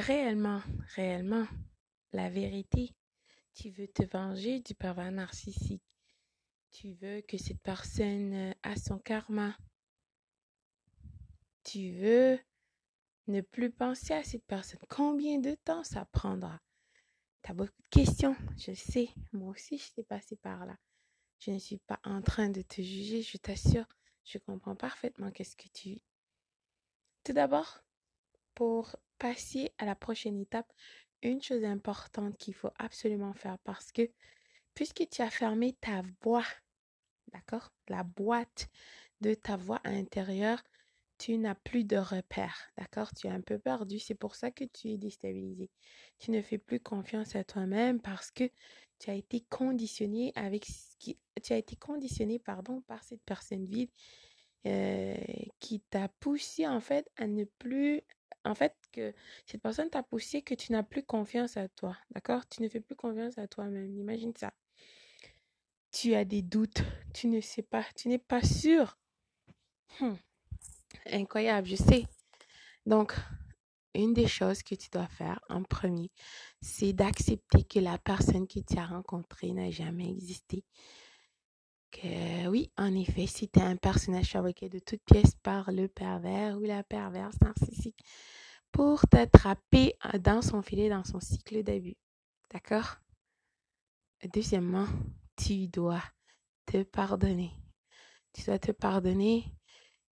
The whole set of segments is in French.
réellement, réellement, la vérité, tu veux te venger du pervers narcissique. Tu veux que cette personne euh, a son karma. Tu veux ne plus penser à cette personne. Combien de temps ça prendra? Tu as beaucoup de questions, je sais. Moi aussi, je suis passée par là. Je ne suis pas en train de te juger, je t'assure. Je comprends parfaitement qu'est-ce que tu. Tout d'abord, pour passer à la prochaine étape, une chose importante qu'il faut absolument faire parce que puisque tu as fermé ta voix, d'accord, la boîte de ta voix à l'intérieur, tu n'as plus de repères, d'accord? Tu es un peu perdu, c'est pour ça que tu es déstabilisé. Tu ne fais plus confiance à toi-même parce que tu as été conditionné avec ce qui tu as été conditionné pardon par cette personne vide euh, qui t'a poussé en fait à ne plus en fait cette personne t'a poussé que tu n'as plus confiance à toi, d'accord? Tu ne fais plus confiance à toi-même. Imagine ça. Tu as des doutes, tu ne sais pas, tu n'es pas sûr. Hmm. Incroyable, je sais. Donc, une des choses que tu dois faire en premier, c'est d'accepter que la personne que tu as rencontrée n'a jamais existé. Que oui, en effet, c'était un personnage fabriqué de toutes pièces par le pervers ou la perverse narcissique pour t'attraper dans son filet, dans son cycle d'abus. D'accord? Deuxièmement, tu dois te pardonner. Tu dois te pardonner.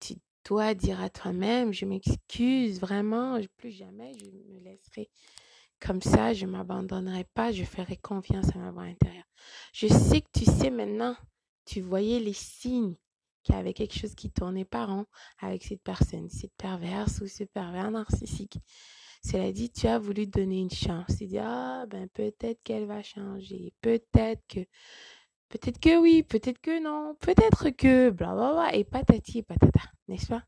Tu dois dire à toi-même, je m'excuse vraiment, plus jamais je me laisserai comme ça, je m'abandonnerai pas, je ferai confiance à ma voix intérieure. Je sais que tu sais maintenant, tu voyais les signes qu'il y avait quelque chose qui tournait pas rond avec cette personne, cette perverse ou ce pervers narcissique. Cela dit, tu as voulu donner une chance. Tu dis, ah, ben peut-être qu'elle va changer, peut-être que Peut-être que oui, peut-être que non, peut-être que blablabla et patati et patata, n'est-ce pas?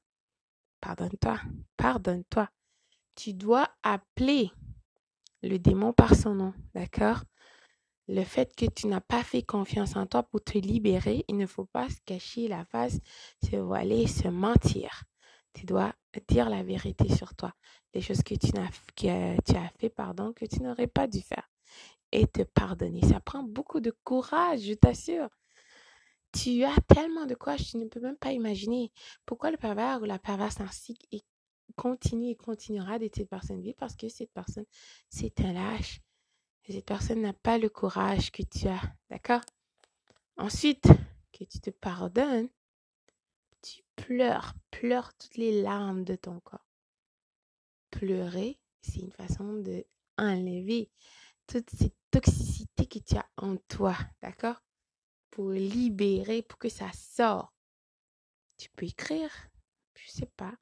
Pardonne-toi, pardonne-toi. Tu dois appeler le démon par son nom, d'accord? Le fait que tu n'as pas fait confiance en toi pour te libérer, il ne faut pas se cacher la face, se voiler, se mentir. Tu dois dire la vérité sur toi, les choses que tu, as, fait, pardon, que tu n'aurais pas dû faire et te pardonner. Ça prend beaucoup de courage, je t'assure. Tu as tellement de courage, tu ne peux même pas imaginer pourquoi le pervers ou la perverse ainsi continue et continuera d'être cette personne vie parce que cette personne, c'est un lâche. Cette personne n'a pas le courage que tu as. D'accord? Ensuite, que tu te pardonnes, tu pleures, pleures toutes les larmes de ton corps. Pleurer, c'est une façon de enlever toute cette toxicité que tu as en toi, d'accord? Pour libérer, pour que ça sorte. Tu peux écrire, je sais pas,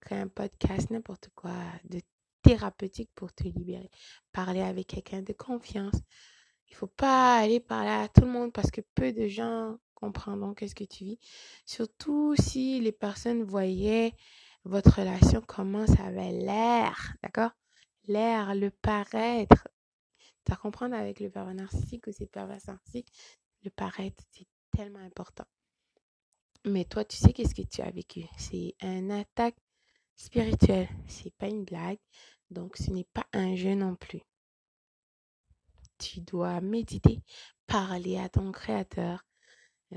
créer un podcast, n'importe quoi, de thérapeutique pour te libérer. Parler avec quelqu'un de confiance. Il faut pas aller parler à tout le monde parce que peu de gens comprendront qu'est-ce que tu vis. Surtout si les personnes voyaient votre relation, comment ça avait l'air, d'accord? L'air, le paraître, à comprendre avec le pervers narcissique ou cette pervers narcissique, le paraître, c'est tellement important. Mais toi, tu sais qu'est-ce que tu as vécu? C'est un attaque spirituelle. C'est pas une blague. Donc, ce n'est pas un jeu non plus. Tu dois méditer, parler à ton créateur. Euh,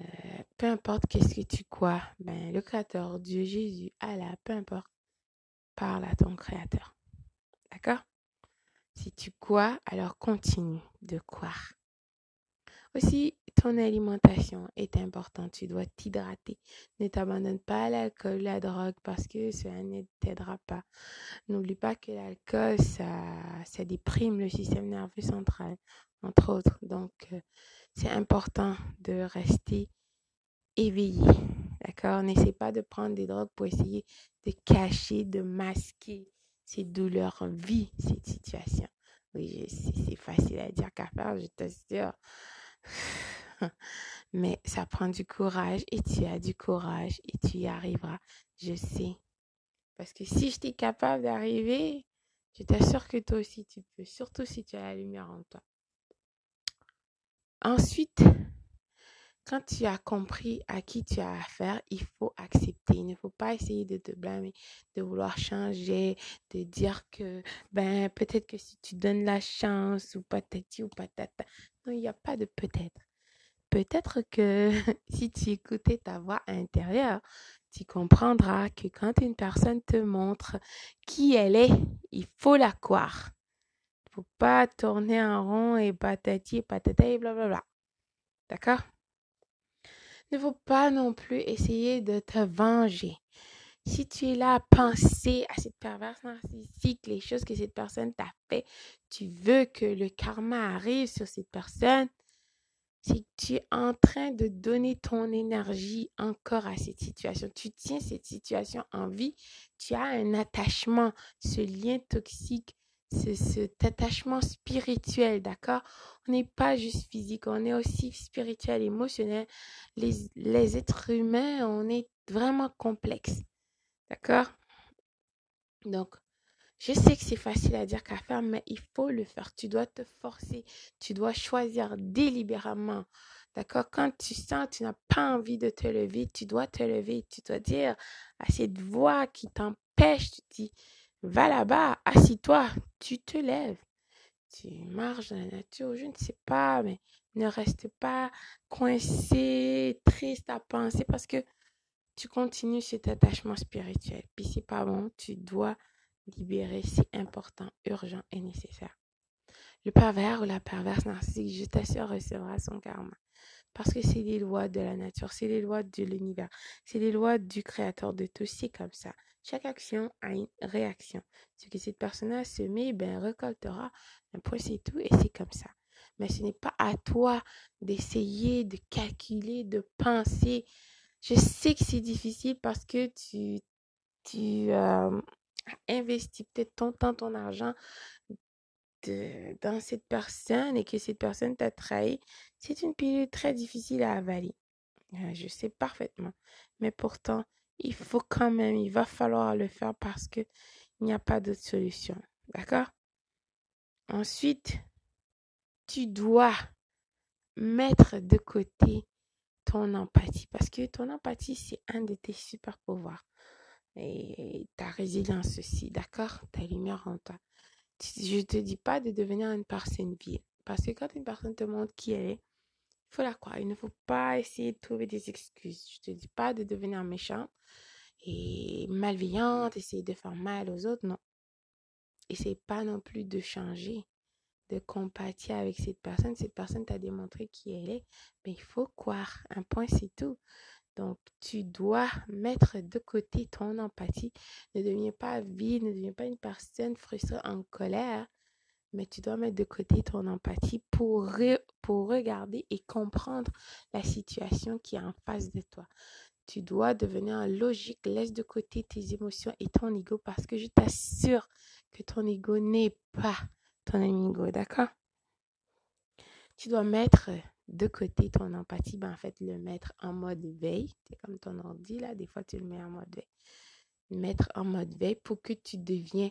peu importe qu'est-ce que tu crois, ben, le créateur, Dieu, Jésus, Allah, peu importe, parle à ton créateur. D'accord? Si tu crois, alors continue de croire. Aussi, ton alimentation est importante. Tu dois t'hydrater. Ne t'abandonne pas à l'alcool, la drogue, parce que cela ne t'aidera pas. N'oublie pas que l'alcool, ça, ça déprime le système nerveux central, entre autres. Donc, euh, c'est important de rester éveillé. D'accord? N'essaie pas de prendre des drogues pour essayer de cacher, de masquer ces douleurs, vie cette situation. Oui, c'est facile à dire qu'à faire, je t'assure. Mais ça prend du courage et tu as du courage et tu y arriveras. Je sais. Parce que si je t'ai capable d'arriver, je t'assure que toi aussi tu peux, surtout si tu as la lumière en toi. Ensuite, quand tu as compris à qui tu as affaire, il faut accepter. Il ne faut pas essayer de te blâmer, de vouloir changer, de dire que, ben, peut-être que si tu donnes la chance ou patati ou patata. Non, il n'y a pas de peut-être. Peut-être que si tu écoutais ta voix intérieure, tu comprendras que quand une personne te montre qui elle est, il faut la croire. Il ne faut pas tourner en rond et patati et patata et blablabla. D'accord? Ne faut pas non plus essayer de te venger. Si tu es là à penser à cette perverse narcissique, les choses que cette personne t'a fait, tu veux que le karma arrive sur cette personne, c'est que tu es en train de donner ton énergie encore à cette situation. Tu tiens cette situation en vie, tu as un attachement, ce lien toxique ce, cet attachement spirituel, d'accord? On n'est pas juste physique, on est aussi spirituel, émotionnel. Les, les êtres humains, on est vraiment complexe, d'accord? Donc, je sais que c'est facile à dire qu'à faire, mais il faut le faire. Tu dois te forcer, tu dois choisir délibérément. D'accord? Quand tu sens que tu n'as pas envie de te lever, tu dois te lever. Tu dois dire à cette voix qui t'empêche, tu dis, Va là-bas, assis-toi, tu te lèves. Tu marches dans la nature, je ne sais pas, mais ne reste pas coincé, triste à penser parce que tu continues cet attachement spirituel. Puis c'est pas bon, tu dois libérer, c'est important, urgent et nécessaire. Le pervers ou la perverse narcissique, je t'assure, recevra son karma. Parce que c'est les lois de la nature, c'est les lois de l'univers, c'est les lois du créateur de tout, c'est comme ça. Chaque action a une réaction. Ce que cette personne a semé, ben, récoltera. Un point, c'est tout et c'est comme ça. Mais ce n'est pas à toi d'essayer de calculer, de penser. Je sais que c'est difficile parce que tu, tu euh, as investi peut-être ton temps, ton argent dans cette personne et que cette personne t'a trahi. C'est une pilule très difficile à avaler. Euh, je sais parfaitement. Mais pourtant, il faut quand même, il va falloir le faire parce que il n'y a pas d'autre solution. D'accord? Ensuite, tu dois mettre de côté ton empathie parce que ton empathie, c'est un de tes super pouvoirs. Et ta résilience aussi, d'accord? Ta lumière en toi. Je ne te dis pas de devenir une personne vide parce que quand une personne te montre qui elle est, il faut la croire. Il ne faut pas essayer de trouver des excuses. Je te dis pas de devenir méchant et malveillante, essayer de faire mal aux autres. Non. Essaye pas non plus de changer, de compatir avec cette personne. Cette personne t'a démontré qui elle est. Mais il faut croire. Un point, c'est tout. Donc, tu dois mettre de côté ton empathie. Ne deviens pas vide, ne deviens pas une personne frustrée, en colère mais tu dois mettre de côté ton empathie pour, pour regarder et comprendre la situation qui est en face de toi. Tu dois devenir logique, laisse de côté tes émotions et ton ego parce que je t'assure que ton ego n'est pas ton ego, d'accord? Tu dois mettre de côté ton empathie, ben en fait, le mettre en mode veille. C'est comme ton ordi, là, des fois tu le mets en mode veille. Mettre en mode veille pour que tu deviens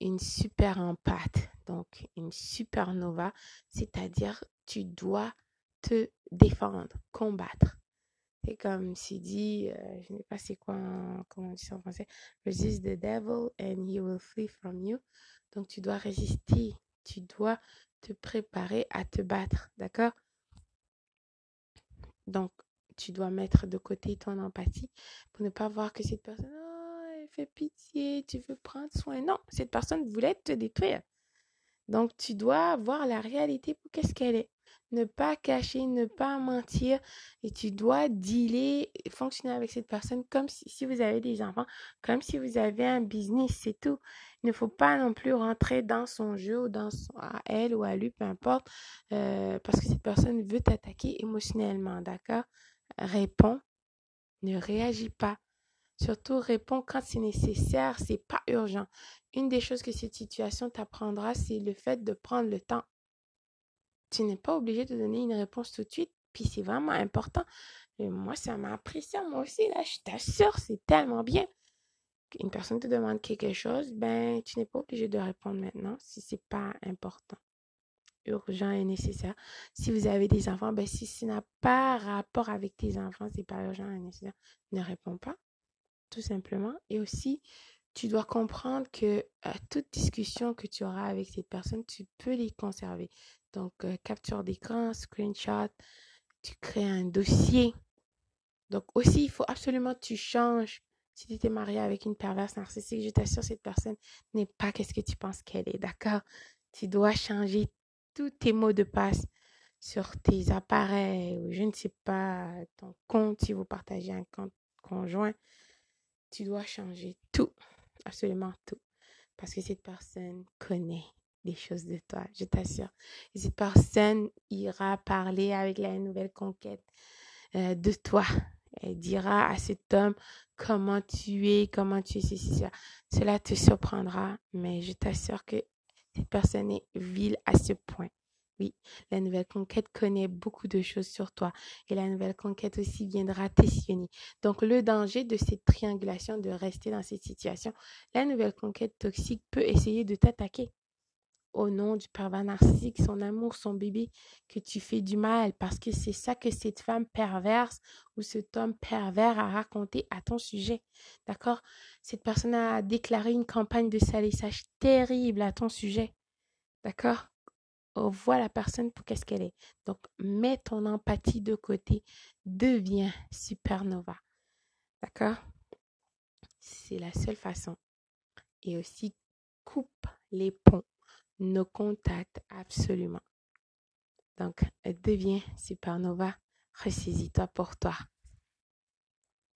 une super empathe, donc une supernova, c'est-à-dire tu dois te défendre, combattre. C'est comme si dit, euh, je ne sais pas c'est quoi, comment on dit ça en français, resist the devil and he will flee from you. Donc tu dois résister, tu dois te préparer à te battre, d'accord? Donc tu dois mettre de côté ton empathie pour ne pas voir que cette personne, fais pitié, tu veux prendre soin. Non, cette personne voulait te détruire. Donc, tu dois voir la réalité pour qu'est-ce qu'elle est. Ne pas cacher, ne pas mentir. Et tu dois dealer, fonctionner avec cette personne comme si, vous avez des enfants, comme si vous avez un business, c'est tout. Il ne faut pas non plus rentrer dans son jeu ou dans son, à elle ou à lui, peu importe, euh, parce que cette personne veut t'attaquer émotionnellement, d'accord? Réponds, ne réagis pas. Surtout, réponds quand c'est nécessaire, c'est pas urgent. Une des choses que cette situation t'apprendra, c'est le fait de prendre le temps. Tu n'es pas obligé de donner une réponse tout de suite, puis c'est vraiment important. Et moi, ça m'a appris ça, moi aussi, là, je t'assure, c'est tellement bien. Une personne te demande quelque chose, ben, tu n'es pas obligé de répondre maintenant si c'est pas important. urgent et nécessaire. Si vous avez des enfants, ben, si ça n'a pas rapport avec tes enfants, c'est pas urgent et nécessaire, ne réponds pas, tout simplement. Et aussi, tu dois comprendre que euh, toute discussion que tu auras avec cette personne, tu peux les conserver. Donc, euh, capture d'écran, screenshot, tu crées un dossier. Donc, aussi, il faut absolument que tu changes. Si tu étais marié avec une perverse narcissique, je t'assure, cette personne n'est pas qu'est-ce que tu penses qu'elle est, d'accord? Tu dois changer tous tes mots de passe sur tes appareils ou je ne sais pas, ton compte, si vous partagez un compte conjoint. Tu dois changer tout, absolument tout. Parce que cette personne connaît des choses de toi, je t'assure. Et cette personne ira parler avec la nouvelle conquête euh, de toi. Elle dira à cet homme comment tu es, comment tu es ceci, cela. Cela te surprendra, mais je t'assure que cette personne est vile à ce point. Oui, la nouvelle conquête connaît beaucoup de choses sur toi et la nouvelle conquête aussi viendra t'essionner. Donc, le danger de cette triangulation, de rester dans cette situation, la nouvelle conquête toxique peut essayer de t'attaquer au nom du pervers narcissique, son amour, son bébé, que tu fais du mal parce que c'est ça que cette femme perverse ou cet homme pervers a raconté à ton sujet. D'accord? Cette personne a déclaré une campagne de salissage terrible à ton sujet. D'accord? Vois la personne pour qu'est-ce qu'elle est. Donc, mets ton empathie de côté. Deviens supernova. D'accord? C'est la seule façon. Et aussi, coupe les ponts nos contacts absolument. Donc, deviens supernova, ressaisis-toi pour toi.